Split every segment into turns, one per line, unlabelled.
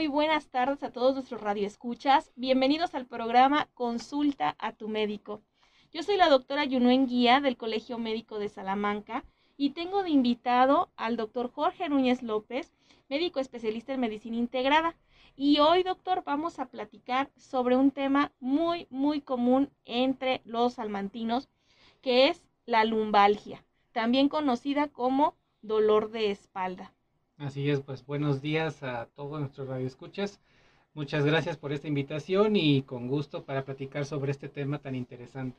muy buenas tardes a todos nuestros radioescuchas. Bienvenidos al programa Consulta a tu médico. Yo soy la doctora Yunuen Guía del Colegio Médico de Salamanca y tengo de invitado al doctor Jorge Núñez López, médico especialista en medicina integrada. Y hoy, doctor, vamos a platicar sobre un tema muy, muy común entre los salmantinos, que es la lumbalgia, también conocida como dolor de espalda.
Así es, pues buenos días a todos nuestros radioescuchas. Muchas gracias por esta invitación y con gusto para platicar sobre este tema tan interesante.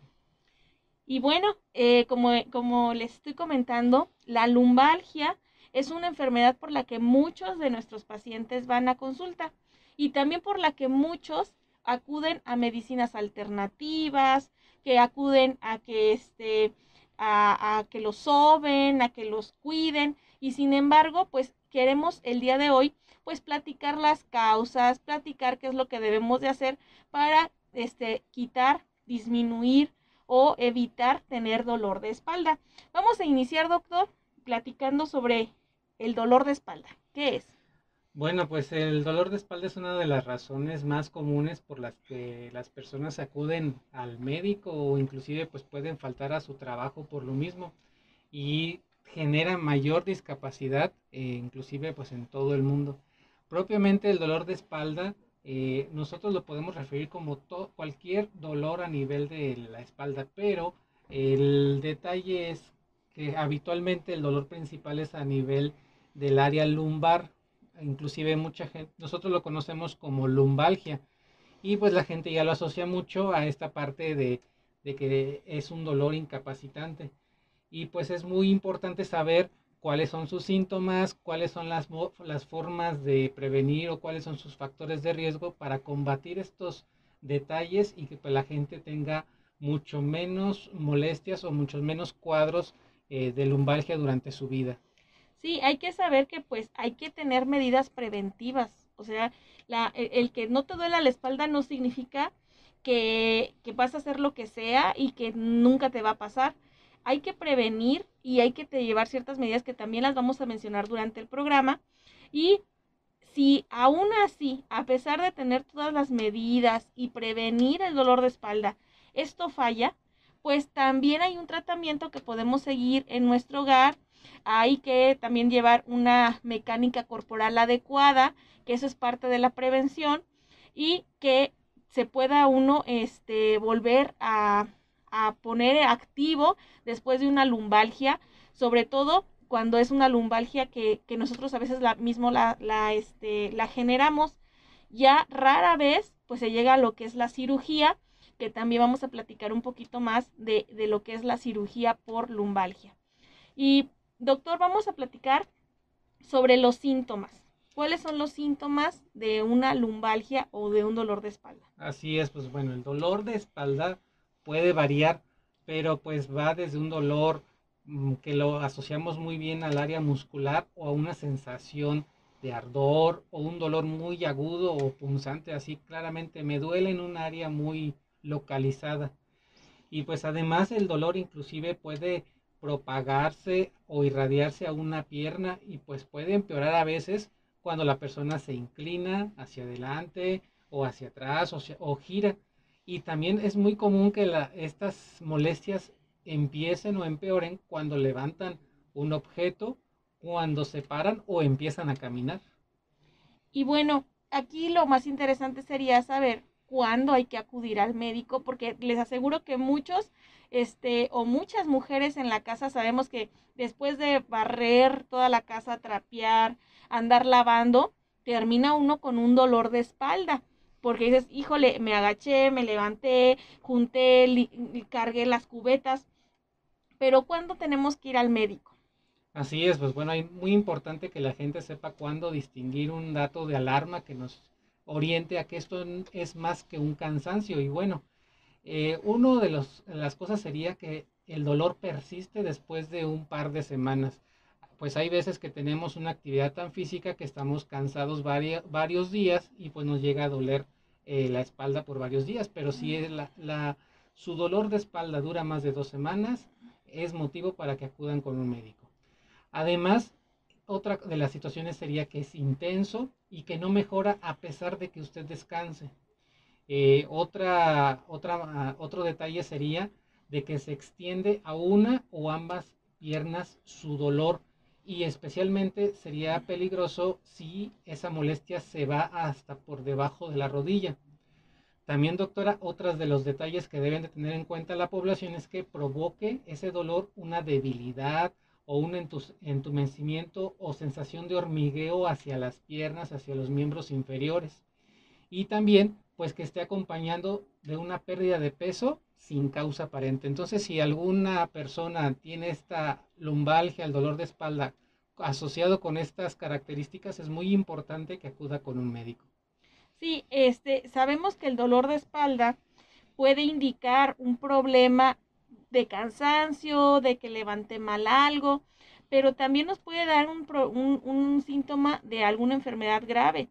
Y bueno, eh, como, como les estoy comentando, la lumbalgia es una enfermedad por la que muchos de nuestros pacientes van a consulta y también por la que muchos acuden a medicinas alternativas, que acuden a que este a, a, que los soben, a que los cuiden y sin embargo, pues queremos el día de hoy pues platicar las causas, platicar qué es lo que debemos de hacer para este quitar, disminuir o evitar tener dolor de espalda. Vamos a iniciar, doctor, platicando sobre el dolor de espalda. ¿Qué es?
Bueno, pues el dolor de espalda es una de las razones más comunes por las que las personas acuden al médico o inclusive pues pueden faltar a su trabajo por lo mismo y genera mayor discapacidad, eh, inclusive pues en todo el mundo. Propiamente el dolor de espalda, eh, nosotros lo podemos referir como cualquier dolor a nivel de la espalda, pero el detalle es que habitualmente el dolor principal es a nivel del área lumbar, inclusive mucha gente, nosotros lo conocemos como lumbalgia. Y pues la gente ya lo asocia mucho a esta parte de, de que es un dolor incapacitante y pues es muy importante saber cuáles son sus síntomas, cuáles son las, las formas de prevenir o cuáles son sus factores de riesgo para combatir estos detalles y que pues, la gente tenga mucho menos molestias o muchos menos cuadros eh, de lumbalgia durante su vida.
Sí, hay que saber que pues hay que tener medidas preventivas. O sea, la, e, el, que no te duela la espalda no significa que, que vas a hacer lo que sea y que nunca te va a pasar. Hay que prevenir y hay que llevar ciertas medidas que también las vamos a mencionar durante el programa. Y si aún así, a pesar de tener todas las medidas y prevenir el dolor de espalda, esto falla, pues también hay un tratamiento que podemos seguir en nuestro hogar hay que también llevar una mecánica corporal adecuada, que eso es parte de la prevención, y que se pueda uno este, volver a, a poner activo después de una lumbalgia, sobre todo cuando es una lumbalgia que, que nosotros a veces la, mismo la, la, este, la generamos, ya rara vez pues se llega a lo que es la cirugía, que también vamos a platicar un poquito más de, de lo que es la cirugía por lumbalgia. Y Doctor, vamos a platicar sobre los síntomas. ¿Cuáles son los síntomas de una lumbalgia o de un dolor de espalda?
Así es, pues bueno, el dolor de espalda puede variar, pero pues va desde un dolor mm, que lo asociamos muy bien al área muscular o a una sensación de ardor o un dolor muy agudo o punzante, así claramente me duele en un área muy localizada. Y pues además el dolor inclusive puede propagarse o irradiarse a una pierna y pues puede empeorar a veces cuando la persona se inclina hacia adelante o hacia atrás o, gira. Y también es muy común que estas molestias empiecen o empeoren cuando levantan un objeto, cuando se paran o empiezan a caminar.
Y bueno, aquí lo más interesante sería saber cuándo hay que acudir al médico, porque les aseguro que muchos este, o muchas mujeres en la casa sabemos que después de barrer toda la casa, trapear, andar lavando, termina uno con un dolor de espalda. Porque dices, híjole, me agaché, me levanté, junté, cargué las cubetas. Pero ¿cuándo tenemos que ir al médico?
Así es, pues bueno, es muy importante que la gente sepa cuándo distinguir un dato de alarma que nos oriente a que esto es más que un cansancio. Y bueno, eh, uno de los, las cosas sería que el dolor persiste después de un par de semanas. Pues hay veces que tenemos una actividad tan física que estamos cansados varios días y pues nos llega a doler eh, la espalda por varios días. Pero si la, la, su dolor de espalda dura más de dos semanas, es motivo para que acudan con un médico. Además, otra de las situaciones sería que es intenso y que no mejora a pesar de que usted descanse. Eh, otra, otra, otro detalle sería de que se extiende a una o ambas piernas su dolor y especialmente sería peligroso si esa molestia se va hasta por debajo de la rodilla. También, doctora, otros de los detalles que deben de tener en cuenta la población es que provoque ese dolor una debilidad o un entumecimiento o sensación de hormigueo hacia las piernas, hacia los miembros inferiores. Y también, pues que esté acompañando de una pérdida de peso sin causa aparente. Entonces, si alguna persona tiene esta lumbalgia, el dolor de espalda asociado con estas características, es muy importante que acuda con un médico.
Sí, este, sabemos que el dolor de espalda puede indicar un problema de cansancio, de que levante mal algo, pero también nos puede dar un, un, un síntoma de alguna enfermedad grave.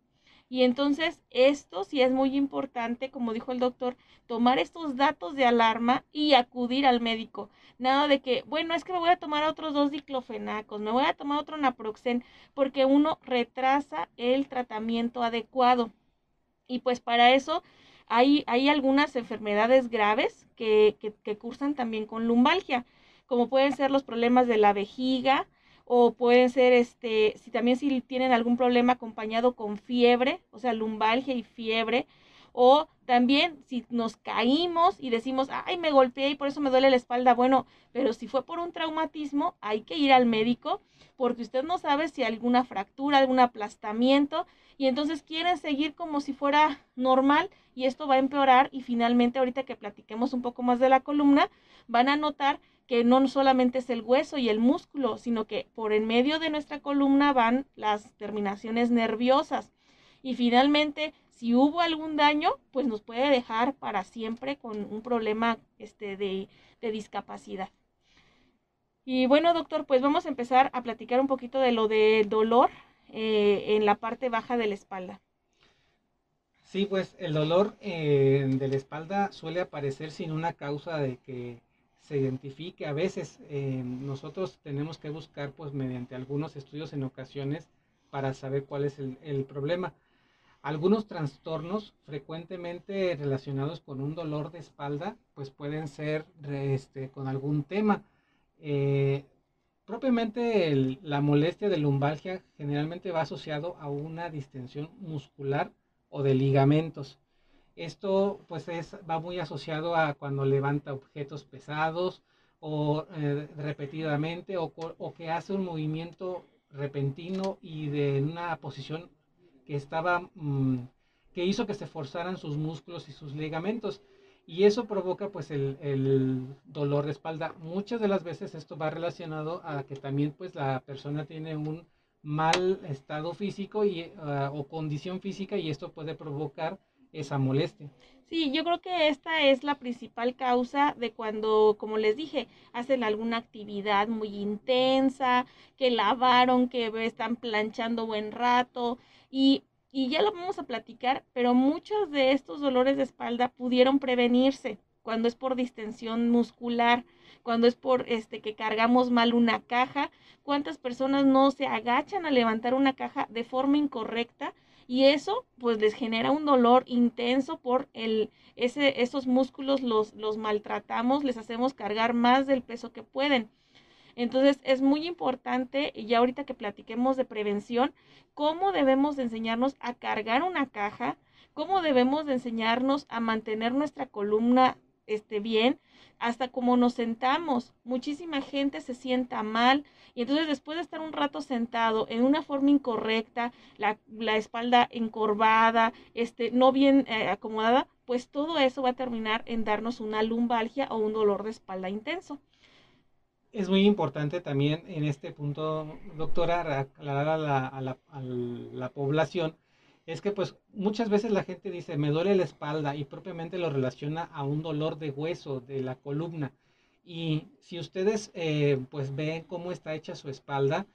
Y entonces esto sí es muy importante, como dijo el doctor, tomar estos datos de alarma y acudir al médico. Nada de que, bueno, es que me voy a tomar otros dos diclofenacos, me voy a tomar otro naproxen, porque uno retrasa el tratamiento adecuado. Y pues para eso hay, hay algunas enfermedades graves que, que, que cursan también con lumbalgia, como pueden ser los problemas de la vejiga, o puede ser este, si también si tienen algún problema acompañado con fiebre, o sea, lumbalgia y fiebre, o también si nos caímos y decimos, ay, me golpeé y por eso me duele la espalda, bueno, pero si fue por un traumatismo, hay que ir al médico porque usted no sabe si alguna fractura, algún aplastamiento y entonces quieren seguir como si fuera normal y esto va a empeorar y finalmente ahorita que platiquemos un poco más de la columna, van a notar que no solamente es el hueso y el músculo, sino que por en medio de nuestra columna van las terminaciones nerviosas. Y finalmente, si hubo algún daño, pues nos puede dejar para siempre con un problema este, de, discapacidad. Y bueno, doctor, pues vamos a empezar a platicar un poquito de lo del dolor eh, en la parte baja de la espalda.
Sí, pues el dolor eh, de la espalda suele aparecer sin una causa de que se identifique. A veces eh, nosotros tenemos que buscar pues mediante algunos estudios en ocasiones para saber cuál es el, problema. Algunos trastornos frecuentemente relacionados con un dolor de espalda pues pueden ser este, con algún tema. Eh, propiamente la molestia de lumbalgia generalmente va asociado a una distensión muscular o de ligamentos. Esto pues es, va muy asociado a cuando levanta objetos pesados o eh, repetidamente o, que hace un movimiento repentino y de una posición que estaba mm, que hizo que se forzaran sus músculos y sus ligamentos. Y eso provoca pues el, dolor de espalda. Muchas de las veces esto va relacionado a que también pues la persona tiene un mal estado físico y, ah, o condición física y esto puede provocar esa molestia.
Sí, yo creo que esta es la principal causa de cuando, como les dije, hacen alguna actividad muy intensa, que lavaron, que están planchando buen rato y, y ya lo vamos a platicar, pero muchos de estos dolores de espalda pudieron prevenirse cuando es por distensión muscular, cuando es por este que cargamos mal una caja, cuántas personas no se agachan a levantar una caja de forma incorrecta y eso pues les genera un dolor intenso por el, ese, esos músculos los, los maltratamos, les hacemos cargar más del peso que pueden. Entonces es muy importante, ya ahorita que platiquemos de prevención, cómo debemos de enseñarnos a cargar una caja, cómo debemos de enseñarnos a mantener nuestra columna este, bien, hasta cómo nos sentamos. Muchísima gente se sienta mal y entonces después de estar un rato sentado en una forma incorrecta, la, espalda encorvada, este, no bien eh, acomodada, pues todo eso va a terminar en darnos una lumbalgia o un dolor de espalda intenso.
Es muy importante también en este punto, doctora, aclarar la, a la, a la población es que pues muchas veces la gente dice me duele la espalda y propiamente lo relaciona a un dolor de hueso de la columna. Y si ustedes eh, pues ven cómo está hecha su espalda,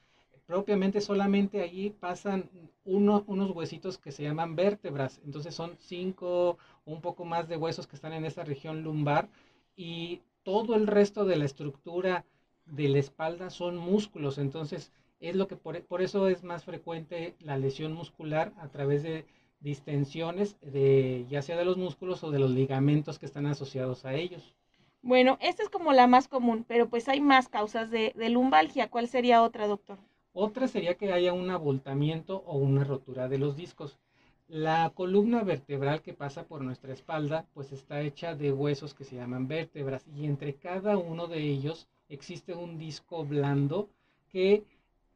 propiamente solamente allí pasan uno, unos huesitos que se llaman vértebras. Entonces son cinco o un poco más de huesos que están en esa región lumbar y todo el resto de la estructura de la espalda son músculos. Entonces Es lo que por, por eso es más frecuente la lesión muscular a través de distensiones de ya sea de los músculos o de los ligamentos que están asociados a ellos.
Bueno, esta es como la más común, pero pues hay más causas de, de lumbalgia. ¿Cuál sería otra, doctor?
Otra sería que haya un abultamiento o una rotura de los discos. La columna vertebral que pasa por nuestra espalda pues está hecha de huesos que se llaman vértebras y entre cada uno de ellos existe un disco blando que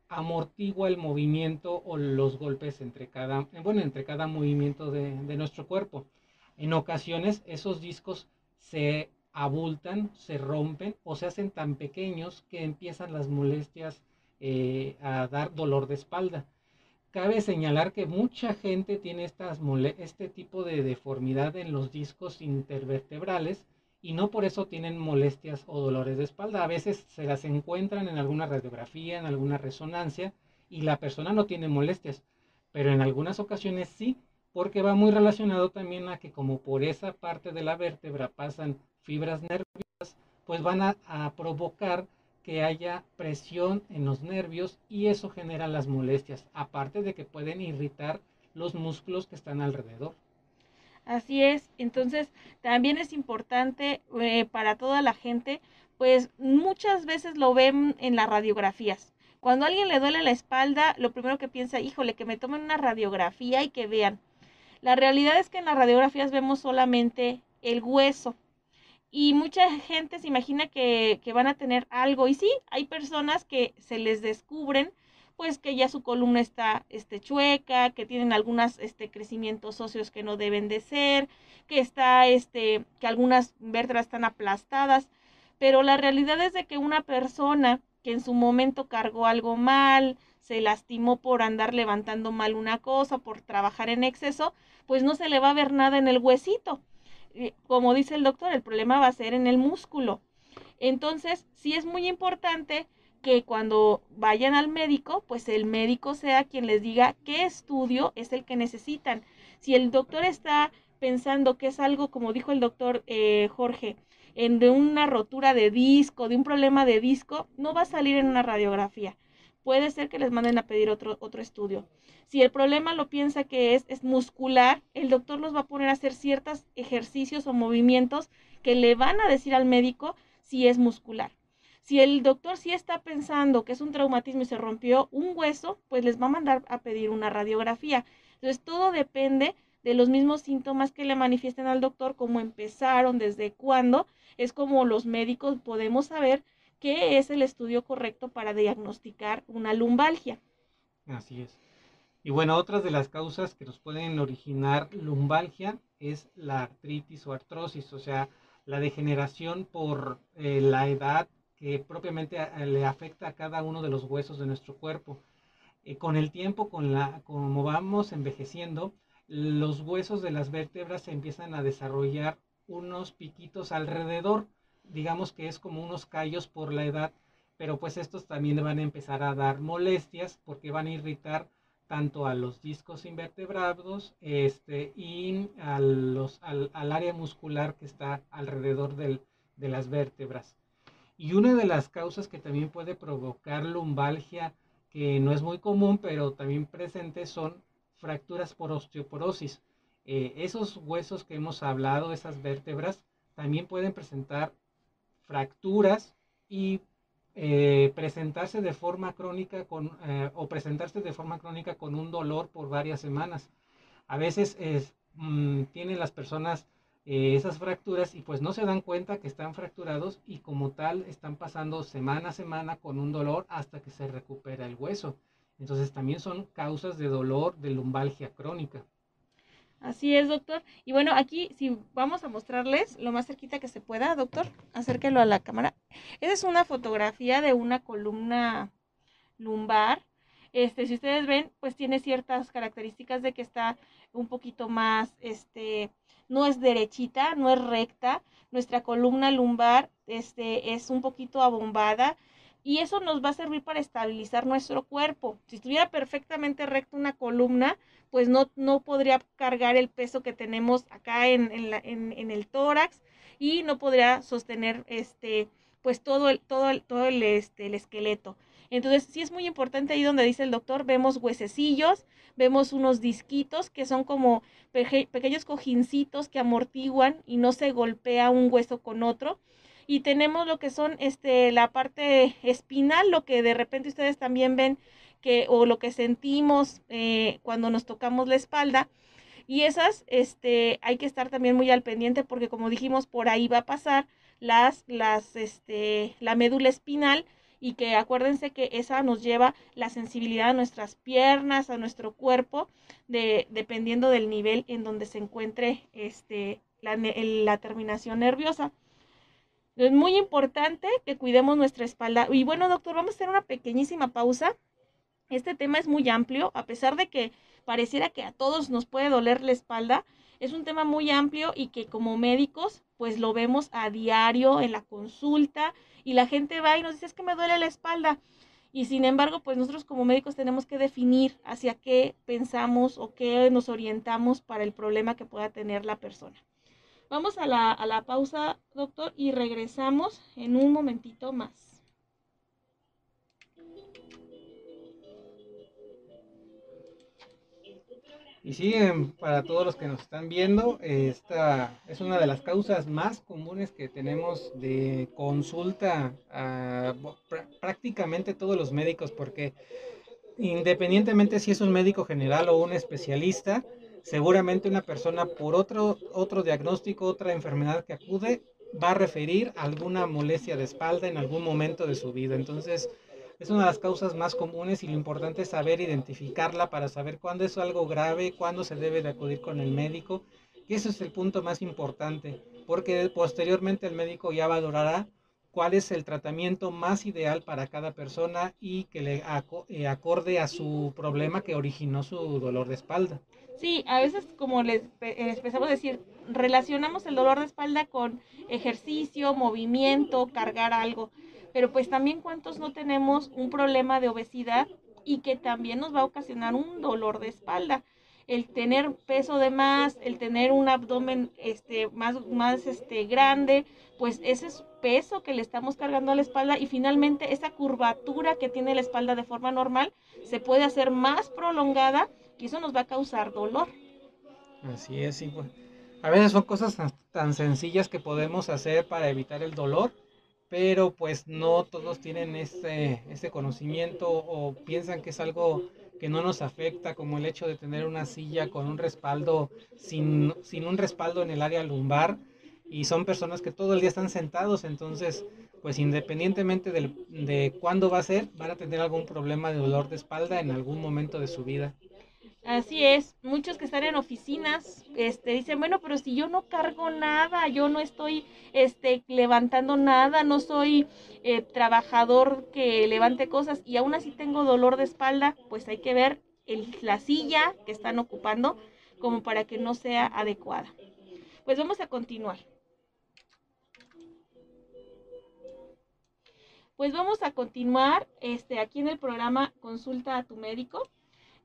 amortigua el movimiento o los golpes entre cada, bueno, entre cada movimiento de, nuestro cuerpo. En ocasiones esos discos se abultan, se rompen o se hacen tan pequeños que empiezan las molestias eh, a dar dolor de espalda. Cabe señalar que mucha gente tiene este tipo de deformidad en los discos intervertebrales y no por eso tienen molestias o dolores de espalda. A veces se las encuentran en alguna radiografía, en alguna resonancia y la persona no tiene molestias, pero en algunas ocasiones sí, porque va muy relacionado también a que como por esa parte de la vértebra pasan fibras nerviosas, pues van a, a provocar que haya presión en los nervios y eso genera las molestias, aparte de que pueden irritar los músculos que están alrededor.
Así es, entonces también es importante eh, para toda la gente, pues muchas veces lo ven en las radiografías. Cuando a alguien le duele la espalda, lo primero que piensa, híjole, que me tomen una radiografía y que vean. La realidad es que en las radiografías vemos solamente el hueso, y mucha gente se imagina que, van a tener algo. Y sí, hay personas que se les descubren pues que ya su columna está este, chueca, que tienen algunos este, crecimientos óseos que no deben de ser, que está, este, que algunas vértebras están aplastadas, pero la realidad es de que una persona que en su momento cargó algo mal, se lastimó por andar levantando mal una cosa, por trabajar en exceso, pues no se le va a ver nada en el huesito como dice el doctor, el problema va a ser en el músculo. Entonces, sí es muy importante que cuando vayan al médico, pues el médico sea quien les diga qué estudio es el que necesitan. Si el doctor está pensando que es algo, como dijo el doctor eh, Jorge, en de una rotura de disco, de un problema de disco, no va a salir en una radiografía. Puede ser que les manden a pedir otro, otro estudio. Si el problema lo piensa que es, es muscular, el doctor los va a poner a hacer ciertos ejercicios o movimientos que le van a decir al médico si es muscular. Si el doctor sí está pensando que es un traumatismo y se rompió un hueso, pues les va a mandar a pedir una radiografía. Entonces todo depende de los mismos síntomas que le manifiesten al doctor, cómo empezaron, desde cuándo. Es como los médicos podemos saber qué es el estudio correcto para diagnosticar una lumbalgia.
Así es. Y bueno, otras de las causas que nos pueden originar lumbalgia es la artritis o artrosis, o sea, la degeneración por eh, la edad que propiamente eh, le afecta a cada uno de los huesos de nuestro cuerpo. Eh, con el tiempo, con la, como vamos envejeciendo, los huesos de las vértebras se empiezan a desarrollar unos piquitos alrededor, digamos que es como unos callos por la edad, pero pues estos también van a empezar a dar molestias porque van a irritar tanto a los discos invertebrados este, y a los, al, área muscular que está alrededor del, de las vértebras. Y una de las causas que también puede provocar lumbalgia, que no es muy común, pero también presente, son fracturas por osteoporosis. Eh, esos huesos que hemos hablado, esas vértebras, también pueden presentar fracturas y eh, presentarse de forma crónica con, eh, o presentarse de forma crónica con un dolor por varias semanas. A veces mm, tienen las personas eh, esas fracturas y pues no se dan cuenta que están fracturados y como tal están pasando semana a semana con un dolor hasta que se recupera el hueso. Entonces también son causas de dolor de lumbalgia crónica.
Así es, doctor. Y bueno, aquí si vamos a mostrarles lo más cerquita que se pueda, doctor, acérquelo a la cámara. Esa es una fotografía de una columna lumbar. Este, si ustedes ven, pues tiene ciertas características de que está un poquito más, este, no es derechita, no es recta. Nuestra columna lumbar, este, es un poquito abombada y eso nos va a servir para estabilizar nuestro cuerpo. Si estuviera perfectamente recta una columna, pues no, no podría cargar el peso que tenemos acá en, en, el tórax y no podría sostener este, pues todo el, todo el, todo el, este, el esqueleto. Entonces, sí es muy importante ahí donde dice el doctor, vemos huesecillos, vemos unos disquitos que son como pequeños cojincitos que amortiguan y no se golpea un hueso con otro. Y tenemos lo que son este, la parte espinal, lo que de repente ustedes también ven que, o lo que sentimos eh, cuando nos tocamos la espalda. Y esas, este, hay que estar también muy al pendiente porque como dijimos, por ahí va a pasar las, las, este, la médula espinal y que acuérdense que esa nos lleva la sensibilidad a nuestras piernas, a nuestro cuerpo, de, dependiendo del nivel en donde se encuentre este, la, la terminación nerviosa. Es muy importante que cuidemos nuestra espalda. Y bueno, doctor, vamos a hacer una pequeñísima pausa. Este tema es muy amplio, a pesar de que pareciera que a todos nos puede doler la espalda. Es un tema muy amplio y que como médicos pues lo vemos a diario en la consulta y la gente va y nos dice es que me duele la espalda. Y sin embargo, pues nosotros como médicos tenemos que definir hacia qué pensamos o qué nos orientamos para el problema que pueda tener la persona. Vamos a la, a la pausa, doctor, y regresamos en un momentito más.
Y sí, para todos los que nos están viendo, esta es una de las causas más comunes que tenemos de consulta a prácticamente todos los médicos, porque independientemente si es un médico general o un especialista, seguramente una persona por otro, otro diagnóstico, otra enfermedad que acude, va a referir alguna molestia de espalda en algún momento de su vida. Entonces, es una de las causas más comunes y lo importante es saber identificarla para saber cuándo es algo grave, cuándo se debe de acudir con el médico. Y ese es el punto más importante, porque posteriormente el médico ya valorará cuál es el tratamiento más ideal para cada persona y que le eh, acorde a su problema que originó su dolor de espalda.
Sí, a veces como les, les empezamos a decir, relacionamos el dolor de espalda con ejercicio, movimiento, cargar algo pero pues también cuántos no tenemos un problema de obesidad y que también nos va a ocasionar un dolor de espalda. El tener peso de más, el tener un abdomen este, más, más este, grande, pues ese es peso que le estamos cargando a la espalda y finalmente esa curvatura que tiene la espalda de forma normal se puede hacer más prolongada y eso nos va a causar dolor.
Así es, sí. Pues. A veces son cosas tan sencillas que podemos hacer para evitar el dolor pero pues no todos tienen ese, ese conocimiento o piensan que es algo que no nos afecta, como el hecho de tener una silla con un respaldo, sin, sin un respaldo en el área lumbar, y son personas que todo el día están sentados, entonces, pues independientemente de, de cuándo va a ser, van a tener algún problema de dolor de espalda en algún momento de su vida.
Así es, muchos que están en oficinas, este, dicen, bueno, pero si yo no cargo nada, yo no estoy, este, levantando nada, no soy eh, trabajador que levante cosas y aún así tengo dolor de espalda, pues hay que ver el, la silla que están ocupando como para que no sea adecuada. Pues vamos a continuar. Pues vamos a continuar, este, aquí en el programa Consulta a tu médico.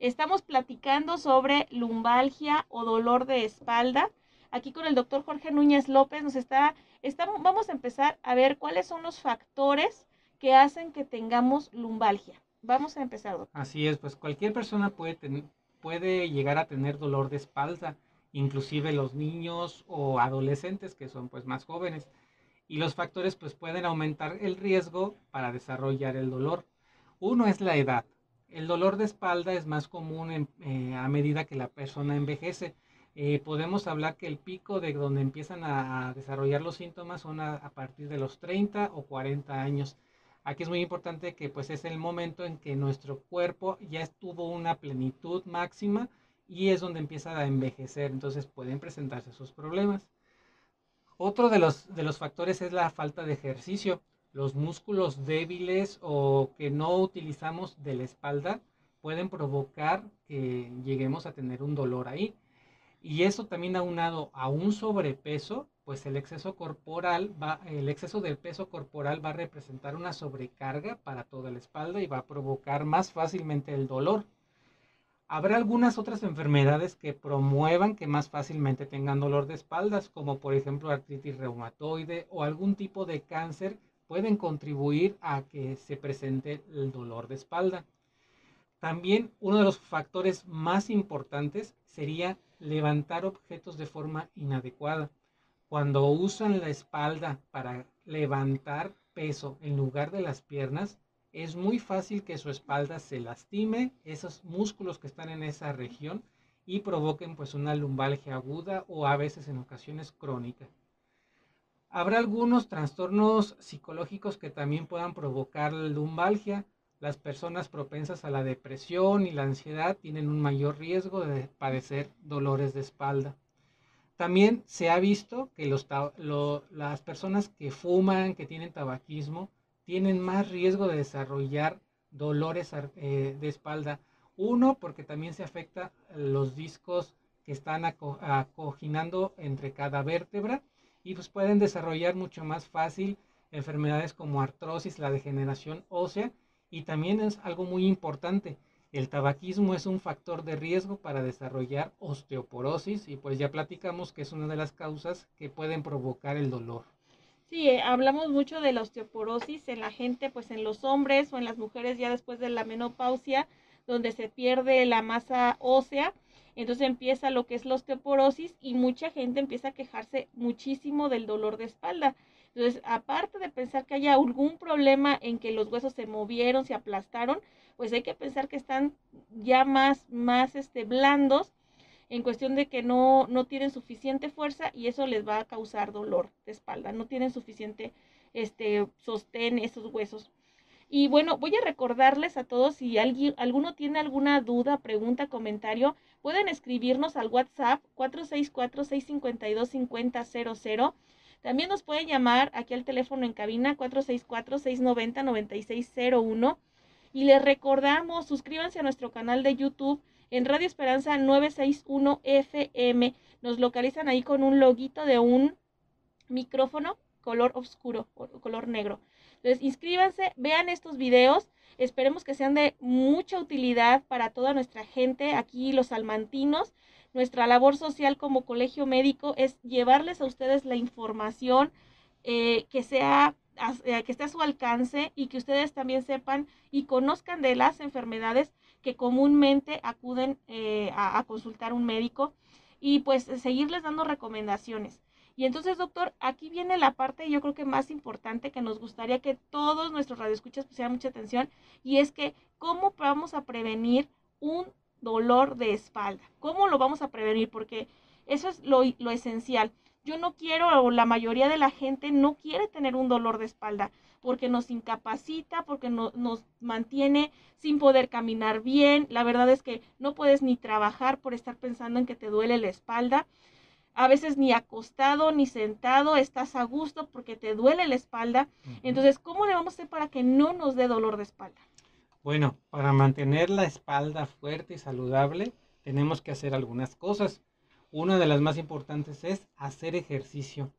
Estamos platicando sobre lumbalgia o dolor de espalda. Aquí con el doctor Jorge Núñez López nos está, vamos a empezar a ver cuáles son los factores que hacen que tengamos lumbalgia. Vamos a empezar, doctor.
Así es, pues cualquier persona puede, puede llegar a tener dolor de espalda, inclusive los niños o adolescentes que son pues más jóvenes. Y los factores pues pueden aumentar el riesgo para desarrollar el dolor. Uno es la edad. El dolor de espalda es más común eh, a medida que la persona envejece. Eh, podemos hablar que el pico de donde empiezan a, desarrollar los síntomas son a, partir de los 30 o 40 años. Aquí es muy importante que pues es el momento en que nuestro cuerpo ya estuvo una plenitud máxima y es donde empieza a envejecer, entonces pueden presentarse esos problemas. Otro de los, de los factores es la falta de ejercicio los músculos débiles o que no utilizamos de la espalda pueden provocar que lleguemos a tener un dolor ahí. Y eso también aunado a un sobrepeso, pues el exceso corporal va, el exceso del peso corporal va a representar una sobrecarga para toda la espalda y va a provocar más fácilmente el dolor. Habrá algunas otras enfermedades que promuevan que más fácilmente tengan dolor de espaldas, como por ejemplo artritis reumatoide o algún tipo de cáncer pueden contribuir a que se presente el dolor de espalda. También uno de los factores más importantes sería levantar objetos de forma inadecuada. Cuando usan la espalda para levantar peso en lugar de las piernas, es muy fácil que su espalda se lastime, esos músculos que están en esa región y provoquen pues una lumbalgia aguda o a veces en ocasiones crónica. Habrá algunos trastornos psicológicos que también puedan provocar lumbalgia. Las personas propensas a la depresión y la ansiedad tienen un mayor riesgo de padecer dolores de espalda. También se ha visto que las personas que fuman, que tienen tabaquismo, tienen más riesgo de desarrollar dolores eh, de espalda. Uno, porque también se afecta los discos que están acoginando entre cada vértebra y pues pueden desarrollar mucho más fácil enfermedades como artrosis, la degeneración ósea y también es algo muy importante, el tabaquismo es un factor de riesgo para desarrollar osteoporosis y pues ya platicamos que es una de las causas que pueden provocar el dolor.
Sí, eh, hablamos mucho de la osteoporosis en la gente, pues en los hombres o en las mujeres ya después de la menopausia, donde se pierde la masa ósea, entonces empieza lo que es la osteoporosis y mucha gente empieza a quejarse muchísimo del dolor de espalda. Entonces, aparte de pensar que haya algún problema en que los huesos se movieron, se aplastaron, pues hay que pensar que están ya más, más este, blandos en cuestión de que no, no tienen suficiente fuerza y eso les va a causar dolor de espalda, no tienen suficiente este, sostén esos huesos. Y bueno, voy a recordarles a todos, si alguien, alguno tiene alguna duda, pregunta, comentario, pueden escribirnos al WhatsApp 464-652-5000. También nos pueden llamar aquí al teléfono en cabina 464-690-9601 y les recordamos, suscríbanse a nuestro canal de YouTube en Radio Esperanza 961 FM. Nos localizan ahí con un loguito de un micrófono color oscuro, color negro. Entonces, inscríbanse, vean estos videos. Esperemos que sean de mucha utilidad para toda nuestra gente, aquí los salmantinos. Nuestra labor social como colegio médico es llevarles a ustedes la información eh, que sea eh, que esté a su alcance y que ustedes también sepan y conozcan de las enfermedades que comúnmente acuden eh, a, consultar un médico y pues seguirles dando recomendaciones. Y entonces, doctor, aquí viene la parte yo creo que más importante que nos gustaría que todos nuestros radioescuchas pusieran mucha atención y es que cómo vamos a prevenir un dolor de espalda. ¿Cómo lo vamos a prevenir? Porque eso es lo, lo esencial. Yo no quiero, o la mayoría de la gente no quiere tener un dolor de espalda porque nos incapacita, porque nos mantiene sin poder caminar bien. La verdad es que no puedes ni trabajar por estar pensando en que te duele la espalda. A veces ni acostado ni sentado estás a gusto porque te duele la espalda. Entonces, ¿cómo le vamos a hacer para que no nos dé dolor de espalda?
Bueno, para mantener la espalda fuerte y saludable, tenemos que hacer algunas cosas. Una de las más importantes es hacer ejercicio.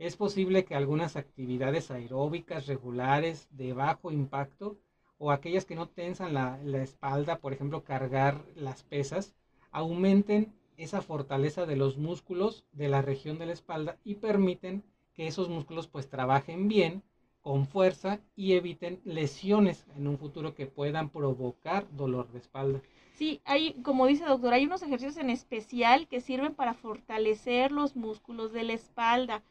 Es posible que algunas actividades aeróbicas regulares de bajo impacto o aquellas que no tensan la, espalda, por ejemplo, cargar las pesas, aumenten esa fortaleza de los músculos de la región de la espalda y permiten que esos músculos pues trabajen bien, con fuerza y eviten lesiones en un futuro que puedan provocar dolor de espalda.
Sí, hay, como dice doctor, hay unos ejercicios en especial que sirven para fortalecer los músculos de la espalda.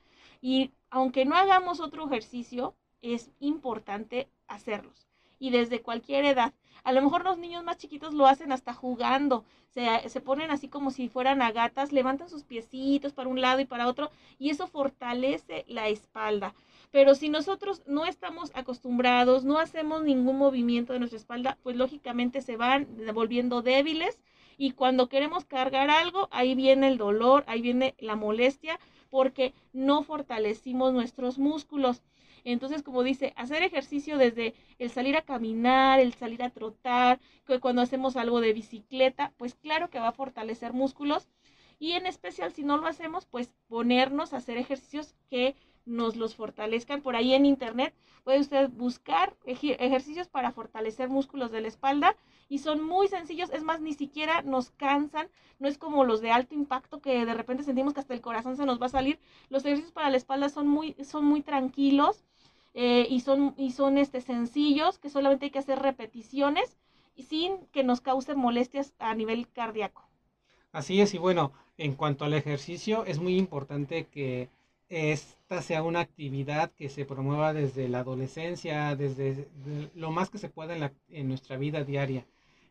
Y aunque no hagamos otro ejercicio, es importante hacerlos. Y desde cualquier edad. A lo mejor los niños más chiquitos lo hacen hasta jugando. Se, se ponen así como si fueran a gatas, levantan sus piecitos para un lado y para otro. Y eso fortalece la espalda. Pero si nosotros no estamos acostumbrados, no hacemos ningún movimiento de nuestra espalda, pues lógicamente se van volviendo débiles y cuando queremos cargar algo, ahí viene el dolor, ahí viene la molestia, porque no fortalecimos nuestros músculos. Entonces, como dice, hacer ejercicio desde el salir a caminar, el salir a trotar, que cuando hacemos algo de bicicleta, pues claro que va a fortalecer músculos. Y en especial, si no lo hacemos, pues ponernos a hacer ejercicios que nos los fortalezcan. Por ahí en internet puede usted buscar ejercicios para fortalecer músculos de la espalda y son muy sencillos, es más, ni siquiera nos cansan, no es como los de alto impacto que de repente sentimos que hasta el corazón se nos va a salir. Los ejercicios para la espalda son muy, son muy tranquilos eh, y son, y son este, sencillos, que solamente hay que hacer repeticiones sin que nos cause molestias a nivel cardíaco.
Así es, y bueno, en cuanto al ejercicio, es muy importante que esta sea una actividad que se promueva desde la adolescencia, desde lo más que se pueda en, en nuestra vida diaria,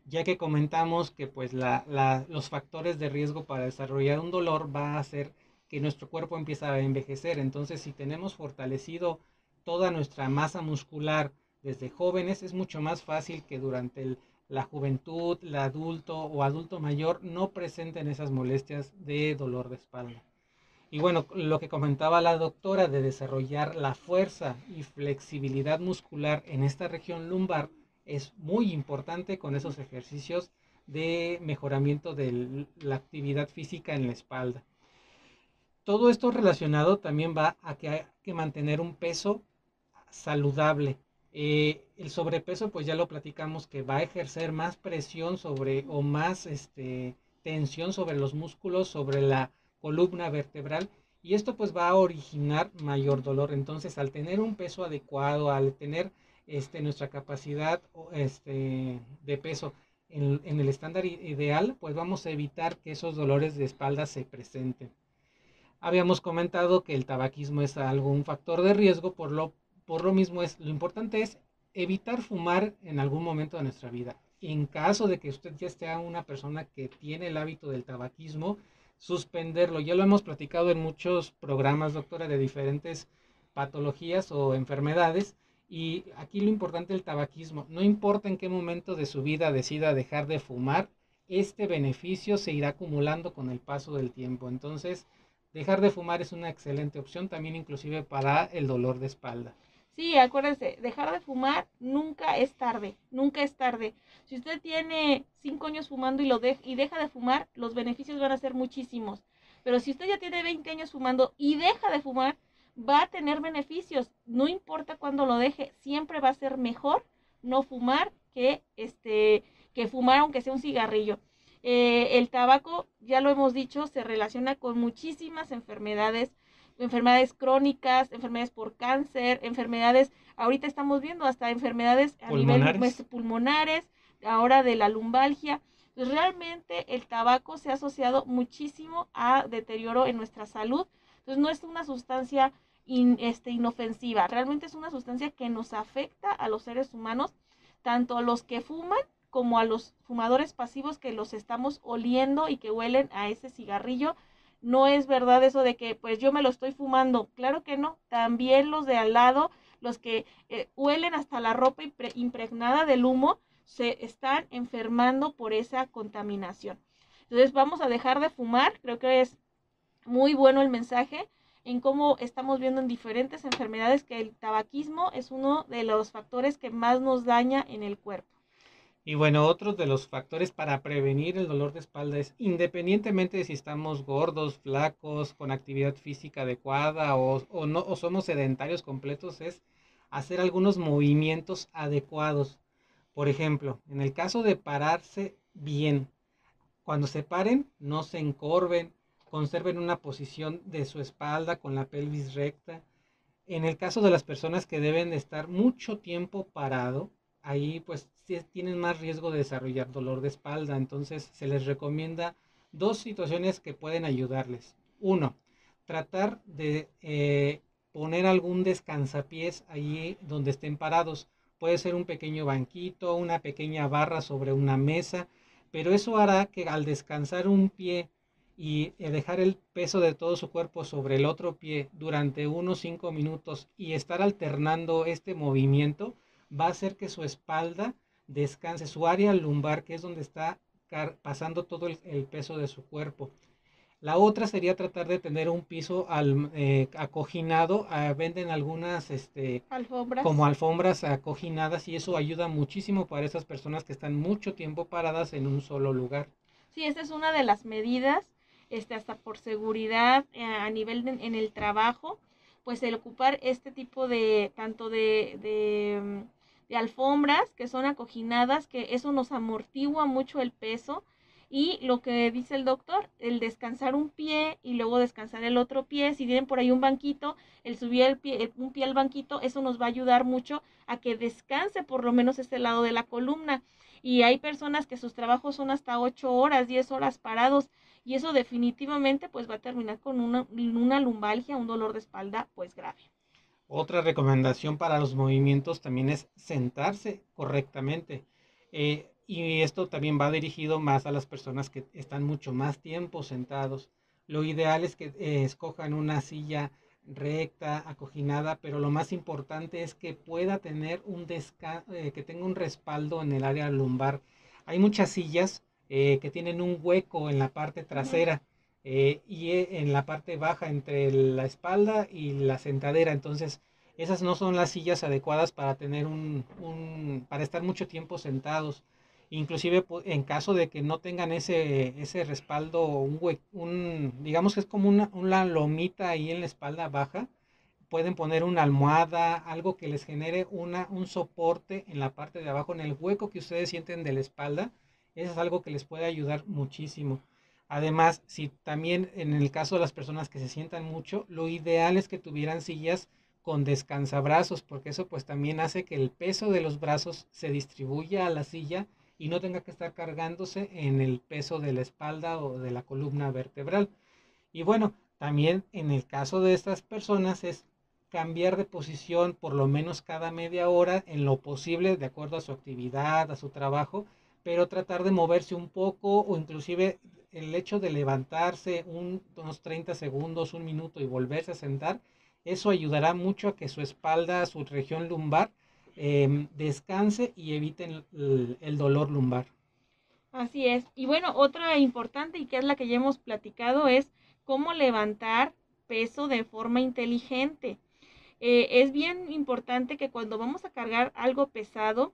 ya que comentamos que pues la, los factores de riesgo para desarrollar un dolor va a hacer que nuestro cuerpo empiece a envejecer. Entonces, si tenemos fortalecido toda nuestra masa muscular desde jóvenes, es mucho más fácil que durante la juventud, el adulto o adulto mayor no presenten esas molestias de dolor de espalda. Y bueno, lo que comentaba la doctora de desarrollar la fuerza y flexibilidad muscular en esta región lumbar es muy importante con esos ejercicios de mejoramiento de la actividad física en la espalda. Todo esto relacionado también va a que hay que mantener un peso saludable, eh, el sobrepeso, pues ya lo platicamos, que va a ejercer más presión sobre o más este, tensión sobre los músculos, sobre la columna vertebral, y esto pues va a originar mayor dolor. Entonces, al tener un peso adecuado, al tener este, nuestra capacidad este, de peso en, el estándar ideal, pues vamos a evitar que esos dolores de espalda se presenten. Habíamos comentado que el tabaquismo es algo, un factor de riesgo, por lo por lo mismo es, lo importante es evitar fumar en algún momento de nuestra vida. En caso de que usted ya esté una persona que tiene el hábito del tabaquismo, suspenderlo. Ya lo hemos platicado en muchos programas, doctora, de diferentes patologías o enfermedades. Y aquí lo importante el tabaquismo. No importa en qué momento de su vida decida dejar de fumar, este beneficio se irá acumulando con el paso del tiempo. Entonces, dejar de fumar es una excelente opción también inclusive para el dolor de espalda.
Sí, acuérdense, dejar de fumar nunca es tarde, nunca es tarde. Si usted tiene cinco años fumando y, lo de y deja de fumar, los beneficios van a ser muchísimos. Pero si usted ya tiene 20 años fumando y deja de fumar, va a tener beneficios. No importa cuándo lo deje, siempre va a ser mejor no fumar que, este, que fumar aunque sea un cigarrillo. Eh, el tabaco, ya lo hemos dicho, se relaciona con muchísimas enfermedades enfermedades crónicas, enfermedades por cáncer, enfermedades, ahorita estamos viendo hasta enfermedades a nivel pulmonares, ahora de la lumbalgia. Pues realmente el tabaco se ha asociado muchísimo a deterioro en nuestra salud. Entonces no es una sustancia este, inofensiva, realmente es una sustancia que nos afecta a los seres humanos, tanto a los que fuman como a los fumadores pasivos que los estamos oliendo y que huelen a ese cigarrillo no es verdad eso de que pues yo me lo estoy fumando. Claro que no. También los de al lado, los que eh, huelen hasta la ropa impregnada del humo, se están enfermando por esa contaminación. Entonces vamos a dejar de fumar. Creo que es muy bueno el mensaje en cómo estamos viendo en diferentes enfermedades que el tabaquismo es uno de los factores que más nos daña en el cuerpo.
Y bueno, otro de los factores para prevenir el dolor de espalda es, independientemente de si estamos gordos, flacos, con actividad física adecuada o, no, o somos sedentarios completos, es hacer algunos movimientos adecuados. Por ejemplo, en el caso de pararse bien, cuando se paren, no se encorven, conserven una posición de su espalda con la pelvis recta. En el caso de las personas que deben de estar mucho tiempo parado, ahí pues tienen más riesgo de desarrollar dolor de espalda. Entonces se les recomienda dos situaciones que pueden ayudarles. Uno, tratar de eh, poner algún descansapiés ahí donde estén parados. Puede ser un pequeño banquito, una pequeña barra sobre una mesa, pero eso hará que al descansar un pie y eh, dejar el peso de todo su cuerpo sobre el otro pie durante unos cinco minutos y estar alternando este movimiento, va a hacer que su espalda descanse, su área lumbar, que es donde está pasando todo el, peso de su cuerpo. La otra sería tratar de tener un piso al, eh, acoginado. Ah, venden algunas este,
alfombras.
como alfombras acoginadas y eso ayuda muchísimo para esas personas que están mucho tiempo paradas en un solo lugar.
Sí, esa es una de las medidas, este, hasta por seguridad eh, a nivel en el trabajo, pues el ocupar este tipo de, tanto de de alfombras que son acoginadas, que eso nos amortigua mucho el peso Y lo que dice el doctor, el descansar un pie y luego descansar el otro pie, si tienen por ahí un banquito, el subir el pie, un pie al banquito, eso nos va a ayudar mucho a que descanse por lo menos este lado de la columna. Y hay personas que sus trabajos son hasta 8 horas, 10 horas parados y eso definitivamente pues va a terminar con una, una lumbalgia, un dolor de espalda pues grave.
Otra recomendación para los movimientos también es sentarse correctamente. Eh, y esto también va dirigido más a las personas que están mucho más tiempo sentados. Lo ideal es que eh, escojan una silla recta, acoginada, pero lo más importante es que pueda tener un eh, que tenga un respaldo en el área lumbar. Hay muchas sillas eh, que tienen un hueco en la parte trasera y en la parte baja entre la espalda y la sentadera. Entonces, esas no son las sillas adecuadas para tener un, un para estar mucho tiempo sentados inclusive en caso de que no tengan ese, ese respaldo, un, un, digamos que es como una, una lomita ahí en la espalda baja, pueden poner una almohada, algo que les genere una, un soporte en la parte de abajo, en el hueco que ustedes sienten de la espalda. Eso es algo que les puede ayudar muchísimo. Además, si también en el caso de las personas que se sientan mucho, lo ideal es que tuvieran sillas con descansabrazos, porque eso pues también hace que el peso de los brazos se distribuya a la silla y no tenga que estar cargándose en el peso de la espalda o de la columna vertebral. Y bueno, también en el caso de estas personas es cambiar de posición por lo menos cada media hora en lo posible de acuerdo a su actividad, a su trabajo, pero tratar de moverse un poco o inclusive el hecho de levantarse unos 30 segundos, un minuto y volverse a sentar, eso ayudará mucho a que su espalda, su región lumbar, Em, descanse y eviten el, dolor lumbar.
Así es. Y bueno, otra importante y que es la que ya hemos platicado es cómo levantar peso de forma inteligente. Eh, es bien importante que cuando vamos a cargar algo pesado,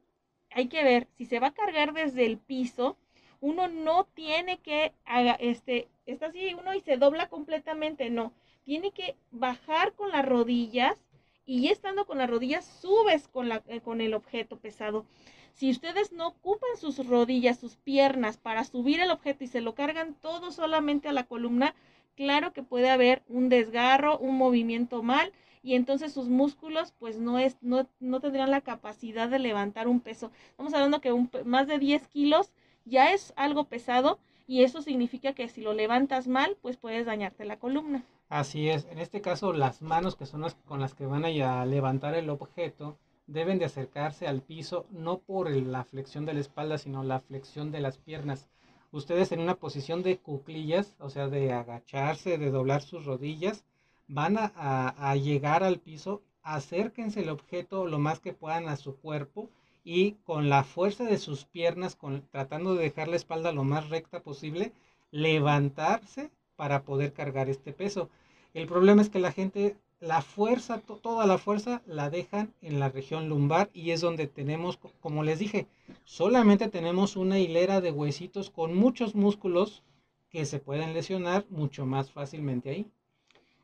hay que ver si se va a cargar desde el piso, uno no tiene que este está así uno y se dobla completamente, no, tiene que bajar con las rodillas y estando con las rodillas subes con, la, eh, con el objeto pesado. Si ustedes no ocupan sus rodillas, sus piernas para subir el objeto y se lo cargan todo solamente a la columna, claro que puede haber un desgarro, un movimiento mal y entonces sus músculos pues no, es, no, no tendrían la capacidad de levantar un peso. Estamos hablando que un, más de 10 kilos ya es algo pesado y eso significa que si lo levantas mal pues puedes dañarte la columna.
Así es, en este caso las manos que son las con las que van a levantar el objeto deben de acercarse al piso no por la flexión de la espalda, sino la flexión de las piernas. Ustedes en una posición de cuclillas, o sea, de agacharse, de doblar sus rodillas, van a, llegar al piso, acérquense el objeto lo más que puedan a su cuerpo y con la fuerza de sus piernas, tratando de dejar la espalda lo más recta posible, levantarse para poder cargar este peso. El problema es que la gente, la fuerza, toda la fuerza la dejan en la región lumbar y es donde tenemos, como les dije, solamente tenemos una hilera de huesitos con muchos músculos que se pueden lesionar mucho más fácilmente ahí.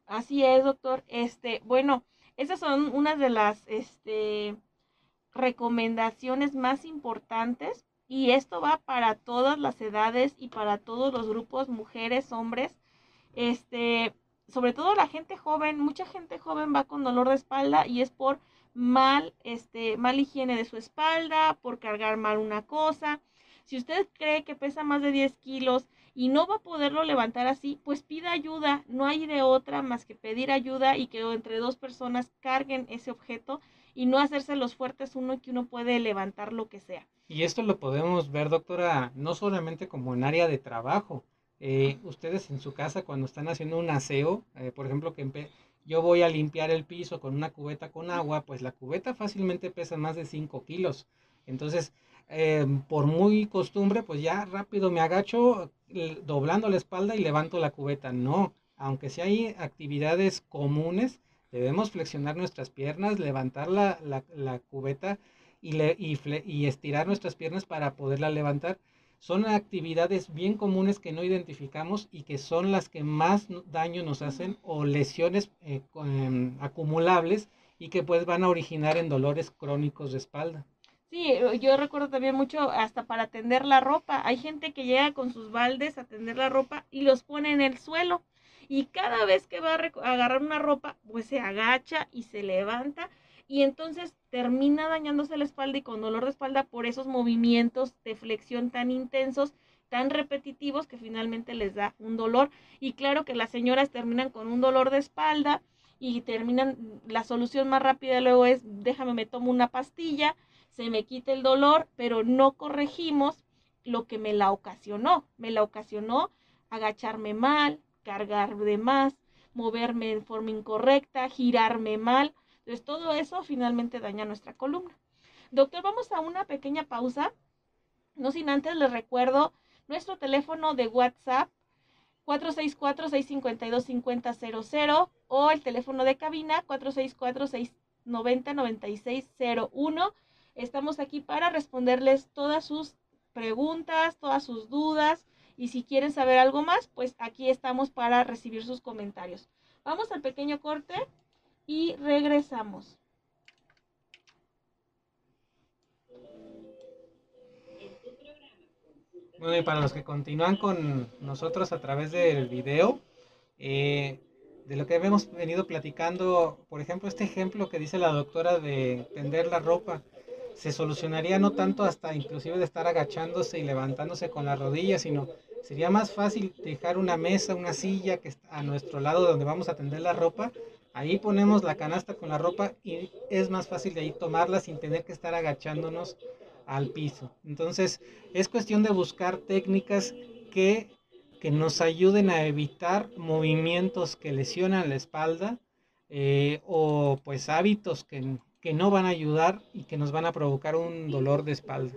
Así es, doctor. Este, bueno, esas son unas de las este, recomendaciones más importantes y esto va para todas las edades y para todos los grupos, mujeres, hombres. Este, sobre todo la gente joven, mucha gente joven va con dolor de espalda y es por mal, este, mal higiene de su espalda, por cargar mal una cosa. Si usted cree que pesa más de 10 kilos y no va a poderlo levantar así, pues pida ayuda. No hay de otra más que pedir ayuda y que entre dos personas carguen ese objeto y no hacerse los fuertes uno que uno puede levantar lo que sea.
Y esto lo podemos ver, doctora, no solamente como en área de trabajo. Eh, ustedes en su casa cuando están haciendo un aseo, eh, por ejemplo, que yo voy a limpiar el piso con una cubeta con agua, pues la cubeta fácilmente pesa más de 5 kilos. Entonces, eh, por muy costumbre, pues ya rápido me agacho doblando la espalda y levanto la cubeta. No, aunque si hay actividades comunes, Debemos flexionar nuestras piernas, levantar la, cubeta y, y, estirar nuestras piernas para poderla levantar. Son actividades bien comunes que no identificamos y que son las que más daño nos hacen o lesiones eh, em, acumulables y que pues van a originar en dolores crónicos de espalda.
Sí, yo recuerdo también mucho hasta para tender la ropa. Hay gente que llega con sus baldes a tender la ropa y los pone en el suelo. Y cada vez que va a agarrar una ropa, pues se agacha y se levanta. Y entonces termina dañándose la espalda y con dolor de espalda por esos movimientos de flexión tan intensos, tan repetitivos que finalmente les da un dolor. Y claro que las señoras terminan con un dolor de espalda y terminan, la solución más rápida luego es déjame, me tomo una pastilla se me quita el dolor, pero no corregimos lo que me la ocasionó. Me la ocasionó agacharme mal, cargar de más, moverme en forma incorrecta, girarme mal. Entonces todo eso finalmente daña nuestra columna. Doctor, vamos a una pequeña pausa. No sin antes les recuerdo nuestro teléfono de WhatsApp 464-652-5000 o el teléfono de cabina 464-690-9601 Estamos aquí para responderles todas sus preguntas, todas sus dudas y si quieren saber algo más, pues aquí estamos para recibir sus comentarios. Vamos al pequeño corte y regresamos.
Bueno, y para los que continúan con nosotros a través del video, eh, de lo que hemos venido platicando, por ejemplo, este ejemplo que dice la doctora de tender la ropa, se solucionaría no tanto hasta inclusive de estar agachándose y levantándose con las rodillas, sino sería más fácil dejar una mesa, una silla que está a nuestro lado donde vamos a tender la ropa. Ahí ponemos la canasta con la ropa y es más fácil de ahí tomarla sin tener que estar agachándonos al piso. Entonces es cuestión de buscar técnicas que, que nos ayuden a evitar movimientos que lesionan la espalda eh, o pues hábitos que, que no van a ayudar y que nos van a provocar un dolor de espalda.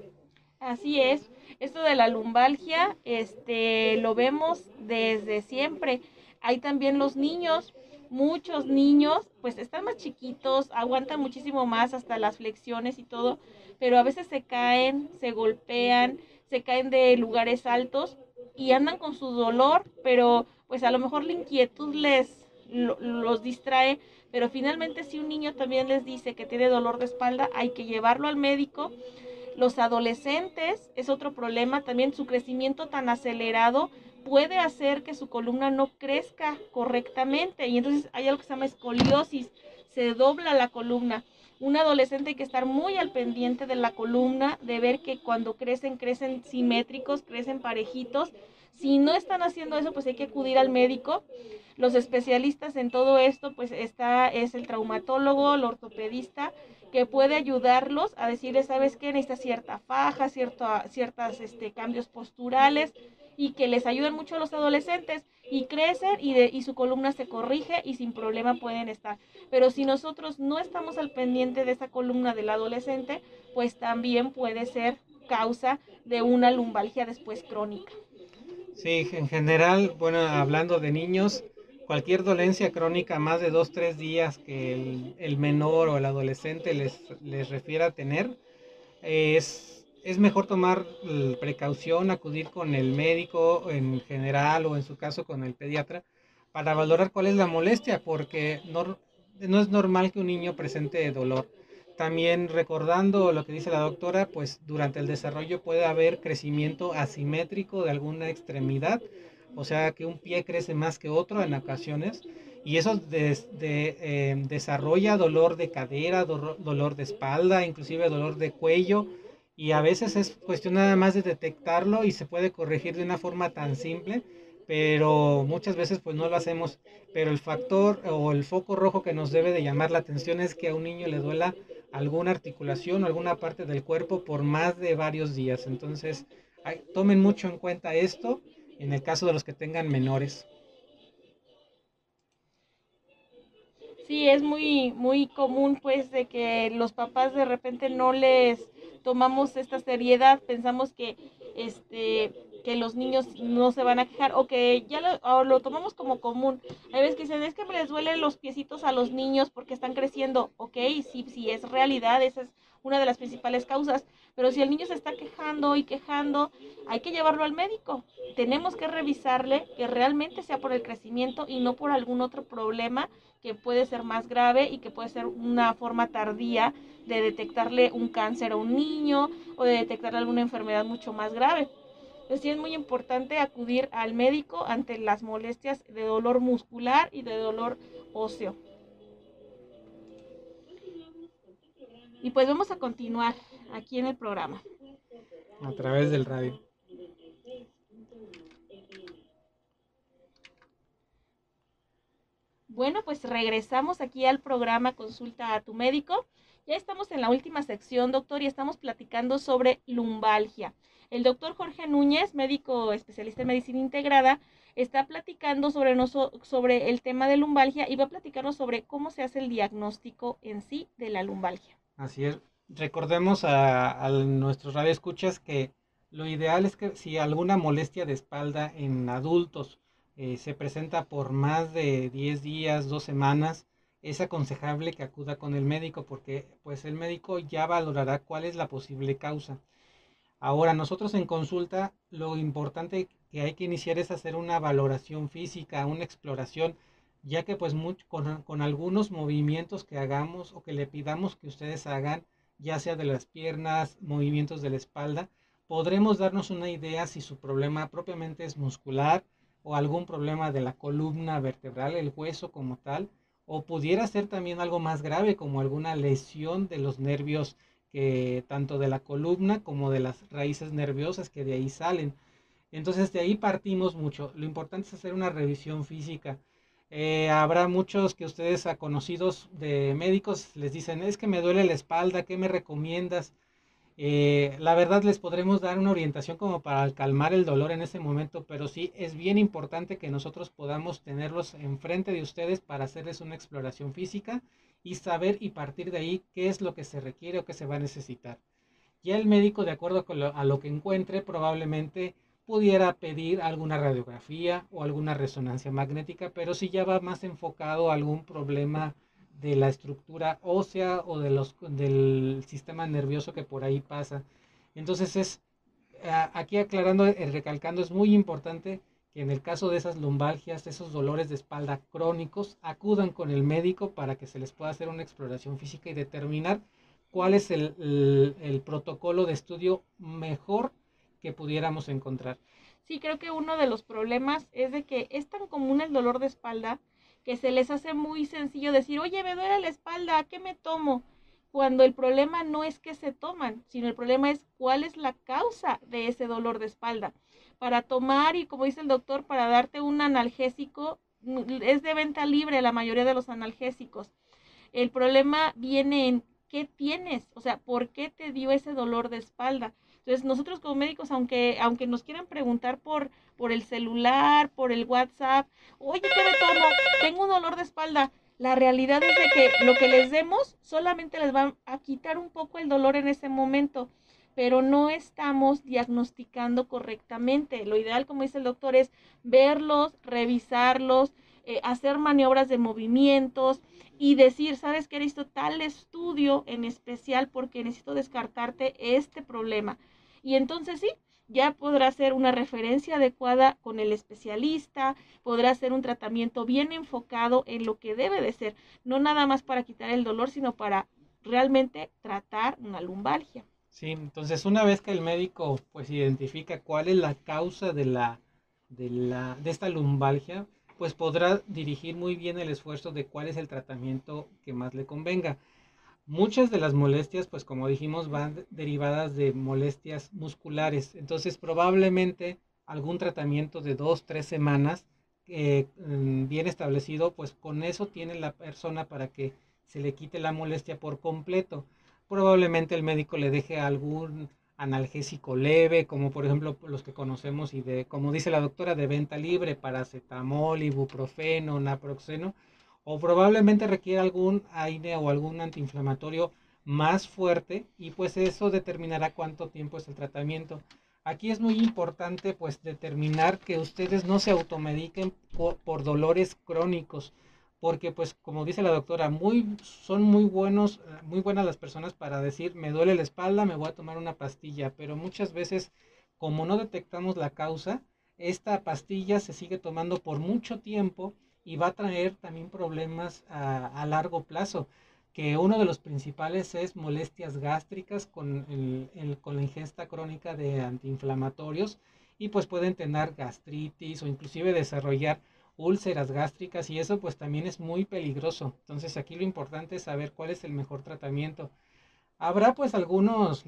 Así es. Esto de la lumbalgia, este, lo vemos desde siempre. Hay también los niños, muchos niños, pues están más chiquitos, aguantan muchísimo más hasta las flexiones y todo, pero a veces se caen, se golpean, se caen de lugares altos y andan con su dolor, pero pues a lo mejor la inquietud les los distrae, pero finalmente si un niño también les dice que tiene dolor de espalda, hay que llevarlo al médico. Los adolescentes es otro problema, también su crecimiento tan acelerado puede hacer que su columna no crezca correctamente y entonces hay algo que se llama escoliosis, se dobla la columna. Un adolescente hay que estar muy al pendiente de la columna, de ver que cuando crecen, crecen simétricos, crecen parejitos. Si no están haciendo eso, pues hay que acudir al médico. Los especialistas en todo esto, pues está, es el traumatólogo, el ortopedista, que puede ayudarlos a decirles, ¿sabes qué? Necesita cierta faja, cierto, ciertos este, cambios posturales y que les ayuden mucho a los adolescentes y crecen y, de, y su columna se corrige y sin problema pueden estar. Pero si nosotros no estamos al pendiente de esa columna del adolescente, pues también puede ser causa de una lumbalgia después crónica.
Sí, en general, bueno, hablando de niños, cualquier dolencia crónica más de dos, tres días que el, menor o el adolescente les, les refiera a tener, es, es mejor tomar precaución, acudir con el médico en general o en su caso con el pediatra para valorar cuál es la molestia, porque no, no es normal que un niño presente dolor. También recordando lo que dice la doctora, pues durante el desarrollo puede haber crecimiento asimétrico de alguna extremidad, o sea que un pie crece más que otro en ocasiones y eso eh, desarrolla dolor de cadera, dolor, de espalda, inclusive dolor de cuello y a veces es cuestión nada más de detectarlo y se puede corregir de una forma tan simple, pero muchas veces pues no lo hacemos, pero el factor o el foco rojo que nos debe de llamar la atención es que a un niño le duela alguna articulación o alguna parte del cuerpo por más de varios días, entonces tomen mucho en cuenta esto en el caso de los que tengan menores.
Sí, es muy, muy común pues de que los papás de repente no les tomamos esta seriedad, pensamos que este que los niños no se van a quejar o que ya lo, lo tomamos como común. Hay veces que dicen, es que me les duelen los piecitos a los niños porque están creciendo. Ok, sí, sí, es realidad, esa es una de las principales causas. Pero si el niño se está quejando y quejando, hay que llevarlo al médico. Tenemos que revisarle que realmente sea por el crecimiento y no por algún otro problema que puede ser más grave y que puede ser una forma tardía de detectarle un cáncer a un niño o de detectarle alguna enfermedad mucho más grave. Entonces es muy importante acudir al médico ante las molestias de dolor muscular y de dolor óseo. Y pues vamos a continuar aquí en el programa.
A través del radio.
Bueno, pues regresamos aquí al programa Consulta a tu médico. Ya estamos en la última sección, doctor, y estamos platicando sobre lumbalgia. El doctor Jorge Núñez, médico especialista en medicina integrada, está platicando sobre, sobre el tema de lumbalgia y va a platicarnos sobre cómo se hace el diagnóstico en sí de la lumbalgia.
Así es. Recordemos a, nuestros radioescuchas que lo ideal es que si alguna molestia de espalda en adultos eh, se presenta por más de 10 días, dos semanas, es aconsejable que acuda con el médico porque pues el médico ya valorará cuál es la posible causa. Ahora, nosotros en consulta, lo importante que hay que iniciar es hacer una valoración física, una exploración, ya que pues con, con, algunos movimientos que hagamos o que le pidamos que ustedes hagan, ya sea de las piernas, movimientos de la espalda, podremos darnos una idea si su problema propiamente es muscular o algún problema de la columna vertebral, el hueso como tal, o pudiera ser también algo más grave como alguna lesión de los nervios tanto de la columna como de las raíces nerviosas que de ahí salen. Entonces de ahí partimos mucho. Lo importante es hacer una revisión física. Eh, habrá muchos que ustedes a conocidos de médicos les dicen, es que me duele la espalda, ¿qué me recomiendas? Eh, la verdad les podremos dar una orientación como para calmar el dolor en ese momento, pero sí es bien importante que nosotros podamos tenerlos enfrente de ustedes para hacerles una exploración física y saber y partir de ahí qué es lo que se requiere o qué se va a necesitar. Ya el médico, de acuerdo a lo que encuentre, probablemente pudiera pedir alguna radiografía o alguna resonancia magnética, pero si ya va más enfocado a algún problema de la estructura ósea o de los, del sistema nervioso que por ahí pasa. Entonces es, aquí aclarando, eh, recalcando, es muy importante que en el caso de esas lumbalgias, esos dolores de espalda crónicos, acudan con el médico para que se les pueda hacer una exploración física y determinar cuál es el, protocolo de estudio mejor que pudiéramos encontrar.
Sí, creo que uno de los problemas es de que es tan común el dolor de espalda que se les hace muy sencillo decir, oye, me duele la espalda, ¿qué me tomo? Cuando el problema no es que se toman, sino el problema es cuál es la causa de ese dolor de espalda para tomar y como dice el doctor, para darte un analgésico, mm, es de venta libre la mayoría de los analgésicos. El problema viene en qué tienes, o sea, por qué te dio ese dolor de espalda. Entonces, nosotros como médicos, aunque, aunque nos quieran preguntar por, por el celular, por el WhatsApp, oye, ¿qué me tomo? Tengo un dolor de espalda. La realidad es de que lo que les demos solamente les va a quitar un poco el dolor en ese momento pero no estamos diagnosticando correctamente. Lo ideal, como dice el doctor, es verlos, revisarlos, eh, hacer maniobras de movimientos y decir, ¿sabes qué? Necesito tal estudio en especial porque necesito descartarte este problema. Y entonces sí, ya podrá ser una referencia adecuada con el especialista, podrá ser un tratamiento bien enfocado en lo que debe de ser, no nada más para quitar el dolor, sino para realmente tratar una lumbalgia.
Sí, entonces una vez que el médico pues identifica cuál es la causa de la de la de esta lumbalgia, pues podrá dirigir muy bien el esfuerzo de cuál es el tratamiento que más le convenga. Muchas de las molestias, pues como dijimos, van derivadas de molestias musculares. Entonces, probablemente algún tratamiento de dos, tres semanas eh, mm, bien establecido, pues con eso tiene la persona para que se le quite la molestia por completo probablemente el médico le deje algún analgésico leve, como por ejemplo los que conocemos y de, como dice la doctora, de venta libre, paracetamol, ibuprofeno, naproxeno, o probablemente requiere algún AINE o algún antiinflamatorio más fuerte y pues eso determinará cuánto tiempo es el tratamiento. Aquí es muy importante pues determinar que ustedes no se automediquen por dolores crónicos porque pues como dice la doctora, muy, son muy buenos, muy buenas las personas para decir, me duele la espalda, me voy a tomar una pastilla, pero muchas veces como no detectamos la causa, esta pastilla se sigue tomando por mucho tiempo y va a traer también problemas a, largo plazo, que uno de los principales es molestias gástricas con, el, con la ingesta crónica de antiinflamatorios y pues pueden tener gastritis o inclusive desarrollar úlceras gástricas y eso pues también es muy peligroso. Entonces aquí lo importante es saber cuál es el mejor tratamiento. Habrá pues algunos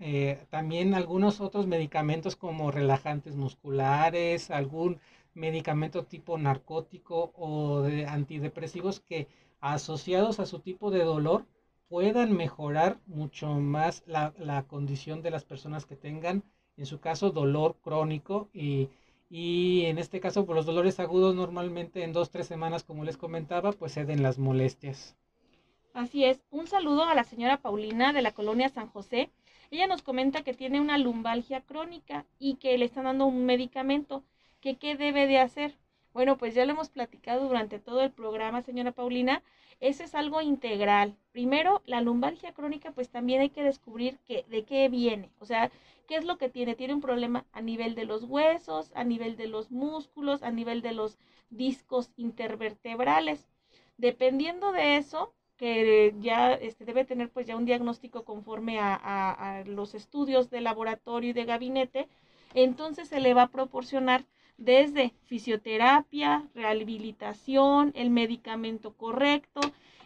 eh, también algunos otros medicamentos como relajantes musculares, algún medicamento tipo narcótico o de antidepresivos que asociados a su tipo de dolor puedan mejorar mucho más la, la condición de las personas que tengan, en su caso, dolor crónico y, y en este caso, por los dolores agudos normalmente en dos, tres semanas, como les comentaba, pues ceden las molestias.
Así es. Un saludo a la señora Paulina de la colonia San José. Ella nos comenta que tiene una lumbalgia crónica y que le están dando un medicamento. Que qué debe de hacer. Bueno, pues ya lo hemos platicado durante todo el programa, señora Paulina. Ese es algo integral. Primero, la lumbalgia crónica, pues también hay que descubrir que, de qué viene. O sea, qué es lo que tiene. Tiene un problema a nivel de los huesos, a nivel de los músculos, a nivel de los discos intervertebrales. Dependiendo de eso, que ya este, debe tener pues ya un diagnóstico conforme a, los estudios de laboratorio y de gabinete, entonces se le va a proporcionar desde fisioterapia, rehabilitación, el medicamento correcto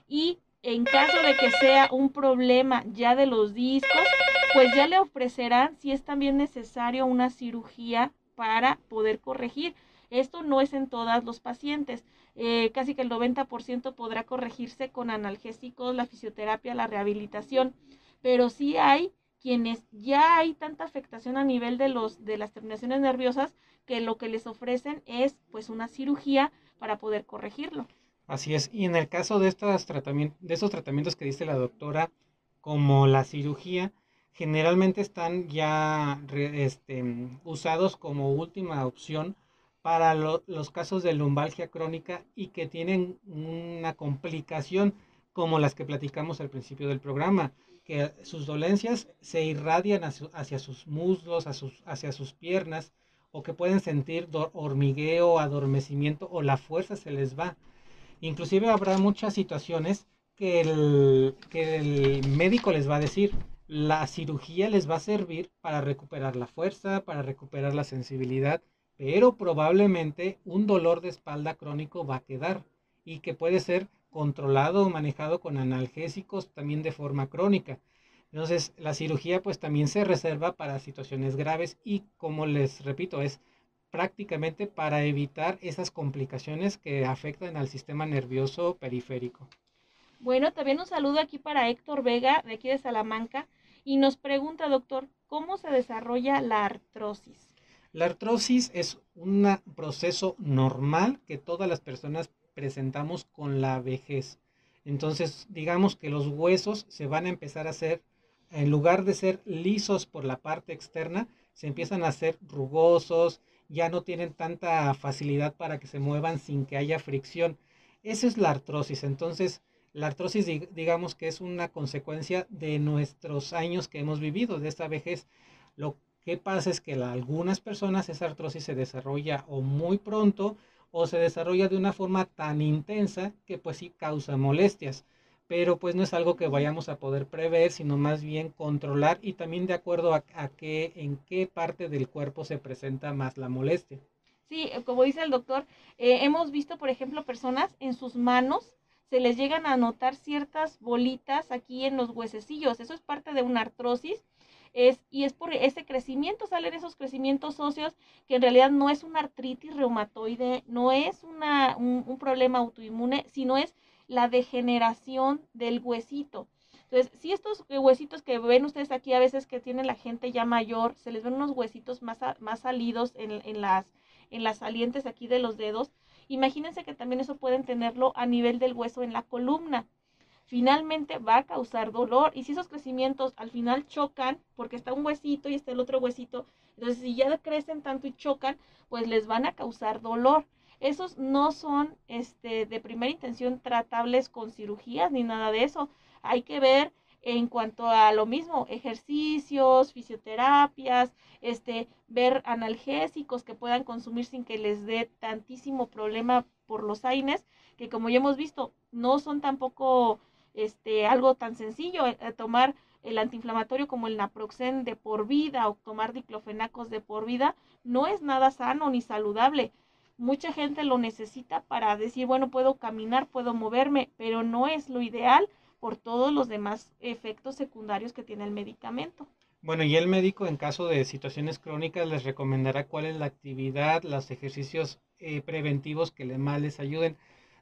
y en caso de que sea un problema ya de los discos, pues ya le ofrecerán si es también necesario una cirugía para poder corregir. Esto no es en todos los pacientes. Eh, casi que el 90% podrá corregirse con analgésicos, la fisioterapia, la rehabilitación, pero sí hay quienes ya hay tanta afectación a nivel de los de las terminaciones nerviosas que lo que les ofrecen es pues una cirugía para poder corregirlo.
Así es, y en el caso de estos tratamientos, de esos tratamientos que dice la doctora, como la cirugía, generalmente están ya este, usados como última opción para los casos de lumbalgia crónica y que tienen una complicación como las que platicamos al principio del programa, que sus dolencias se irradian hacia, sus muslos, hacia sus, piernas, o que pueden sentir hormigueo, adormecimiento o la fuerza se les va. Inclusive habrá muchas situaciones que el, que el médico les va a decir, la cirugía les va a servir para recuperar la fuerza, para recuperar la sensibilidad, pero probablemente un dolor de espalda crónico va a quedar y que puede ser controlado o manejado con analgésicos también de forma crónica. Entonces, la cirugía pues también se reserva para situaciones graves y como les repito, es prácticamente para evitar esas complicaciones que afectan al sistema nervioso periférico.
Bueno, también un saludo aquí para Héctor Vega, de aquí de Salamanca, y nos pregunta, doctor, ¿cómo se desarrolla la artrosis?
La artrosis es un proceso normal que todas las personas presentamos con la vejez. Entonces, digamos que los huesos se van a empezar a hacer, en lugar de ser lisos por la parte externa, se empiezan a hacer rugosos, ya no tienen tanta facilidad para que se muevan sin que haya fricción. Esa es la artrosis. Entonces, la artrosis digamos que es una consecuencia de nuestros años que hemos vivido, de esta vejez. Lo ¿Qué pasa? Es que algunas personas esa artrosis se desarrolla o muy pronto o se desarrolla de una forma tan intensa que pues sí causa molestias. Pero pues no es algo que vayamos a poder prever, sino más bien controlar y también de acuerdo a, qué, en qué parte del cuerpo se presenta más la molestia.
Sí, eh, como dice el doctor, eh, hemos visto, por ejemplo, personas en sus manos se les llegan a notar ciertas bolitas aquí en los huesecillos. Eso es parte de una artrosis es, y es por ese crecimiento, salen esos crecimientos óseos que en realidad no es una artritis reumatoide, no es una, un, problema autoinmune, sino es la degeneración del huesito. Entonces, si estos huesitos que ven ustedes aquí a veces que tiene la gente ya mayor, se les ven unos huesitos más, más salidos en, en, las, en las salientes aquí de los dedos, imagínense que también eso pueden tenerlo a nivel del hueso en la columna finalmente va a causar dolor. Y si esos crecimientos al final chocan, porque está un huesito y está el otro huesito, entonces si ya crecen tanto y chocan, pues les van a causar dolor. Esos no son este, de primera intención tratables con cirugías ni nada de eso. Hay que ver en cuanto a lo mismo, ejercicios, fisioterapias, este, ver analgésicos que puedan consumir sin que les dé tantísimo problema por los AINES, que como ya hemos visto, no son tampoco este, algo tan sencillo, eh, tomar el antiinflamatorio como el naproxen de por vida o tomar diclofenacos de por vida no es nada sano ni saludable. Mucha gente lo necesita para decir, bueno, puedo caminar, puedo moverme, pero no es lo ideal por todos los demás efectos secundarios que tiene el medicamento.
Bueno, y el médico en caso de situaciones crónicas les recomendará cuál es la actividad, los ejercicios eh, preventivos que más les ayuden.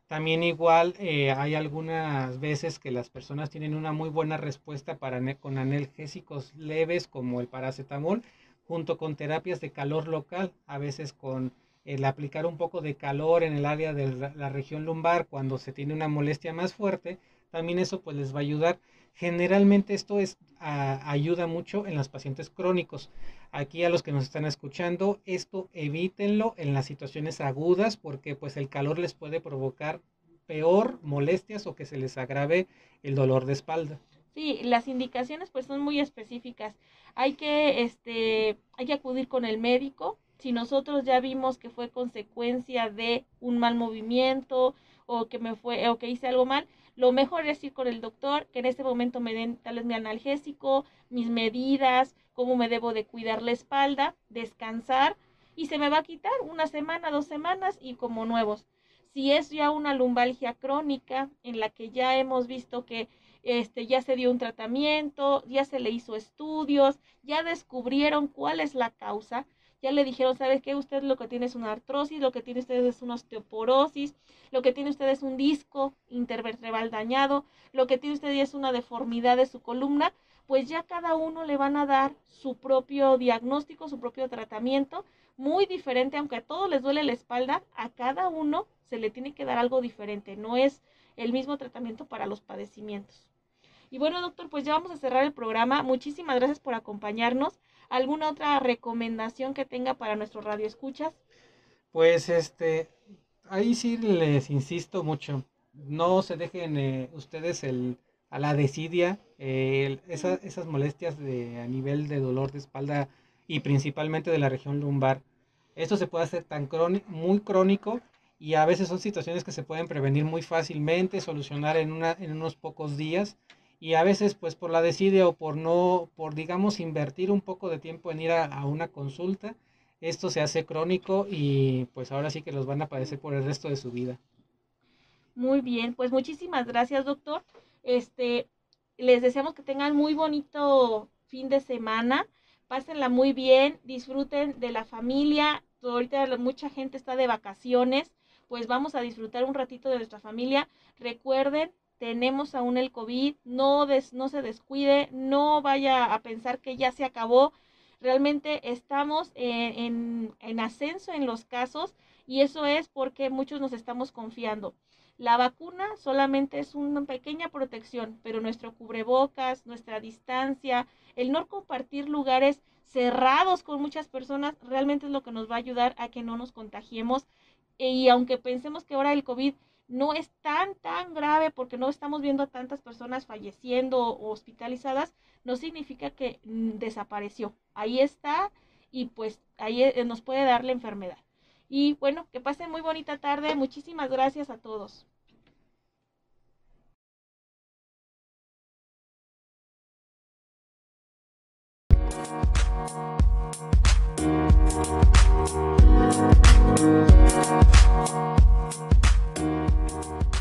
También igual eh, hay algunas veces que las personas tienen una muy buena respuesta para con analgésicos leves como el paracetamol, junto con terapias de calor local, a veces con el aplicar un poco de calor en el área de la región lumbar cuando se tiene una molestia más fuerte, también eso pues les va a ayudar. Generalmente esto es, ayuda mucho en los pacientes crónicos. Aquí a los que nos están escuchando, esto evítenlo en las situaciones agudas porque pues el calor les puede provocar peor molestias o que se les agrave el dolor de espalda.
Sí, las indicaciones pues son muy específicas. Hay que, este, hay que acudir con el médico. Si nosotros ya vimos que fue consecuencia de un mal movimiento o que me fue o que hice algo mal, lo mejor es ir con el doctor, que en este momento me den tal vez mi analgésico, mis medidas, cómo me debo de cuidar la espalda, descansar y se me va a quitar una semana, dos semanas y como nuevos. Si es ya una lumbalgia crónica en la que ya hemos visto que este, ya se dio un tratamiento, ya se le hizo estudios, ya descubrieron cuál es la causa, ya le dijeron, ¿sabe qué? Usted lo que tiene es una artrosis, lo que tiene usted es una osteoporosis, lo que tiene usted es un disco intervertebral dañado, lo que tiene usted es una deformidad de su columna, pues ya cada uno le van a dar su propio diagnóstico, su propio tratamiento, muy diferente, aunque a todos les duele la espalda, a cada uno se le tiene que dar algo diferente, no es el mismo tratamiento para los padecimientos. Y bueno, doctor, pues ya vamos a cerrar el programa. Muchísimas gracias por acompañarnos. ¿Alguna otra recomendación que tenga para nuestros radioescuchas?
Pues este, ahí sí les insisto mucho. No se dejen eh, ustedes el, a la desidia, esas molestias de, a nivel de dolor de espalda y principalmente de la región lumbar. Esto se puede hacer tan crónico, muy crónico y a veces son situaciones que se pueden prevenir muy fácilmente, solucionar en, una, en unos pocos días y a veces pues por la desidia o por no, por digamos invertir un poco de tiempo en ir a, una consulta, esto se hace crónico y pues ahora sí que los van a padecer por el resto de su vida.
Muy bien, pues muchísimas gracias doctor. Este, les deseamos que tengan muy bonito fin de semana, pásenla muy bien, disfruten de la familia. Ahorita mucha gente está de vacaciones, pues vamos a disfrutar un ratito de nuestra familia. Recuerden tenemos aún el COVID, no, no se descuide, no vaya a pensar que ya se acabó. Realmente estamos en, en ascenso en los casos y eso es porque muchos nos estamos confiando. La vacuna solamente es una pequeña protección, pero nuestro cubrebocas, nuestra distancia, el no compartir lugares cerrados con muchas personas, realmente es lo que nos va a ayudar a que no nos contagiemos. Y aunque pensemos que ahora el COVID no es tan, tan grave porque no estamos viendo a tantas personas falleciendo o hospitalizadas, no significa que mm, desapareció. Ahí está y pues ahí eh, nos puede dar la enfermedad. Y bueno, que pasen muy bonita tarde. Muchísimas gracias a todos. You.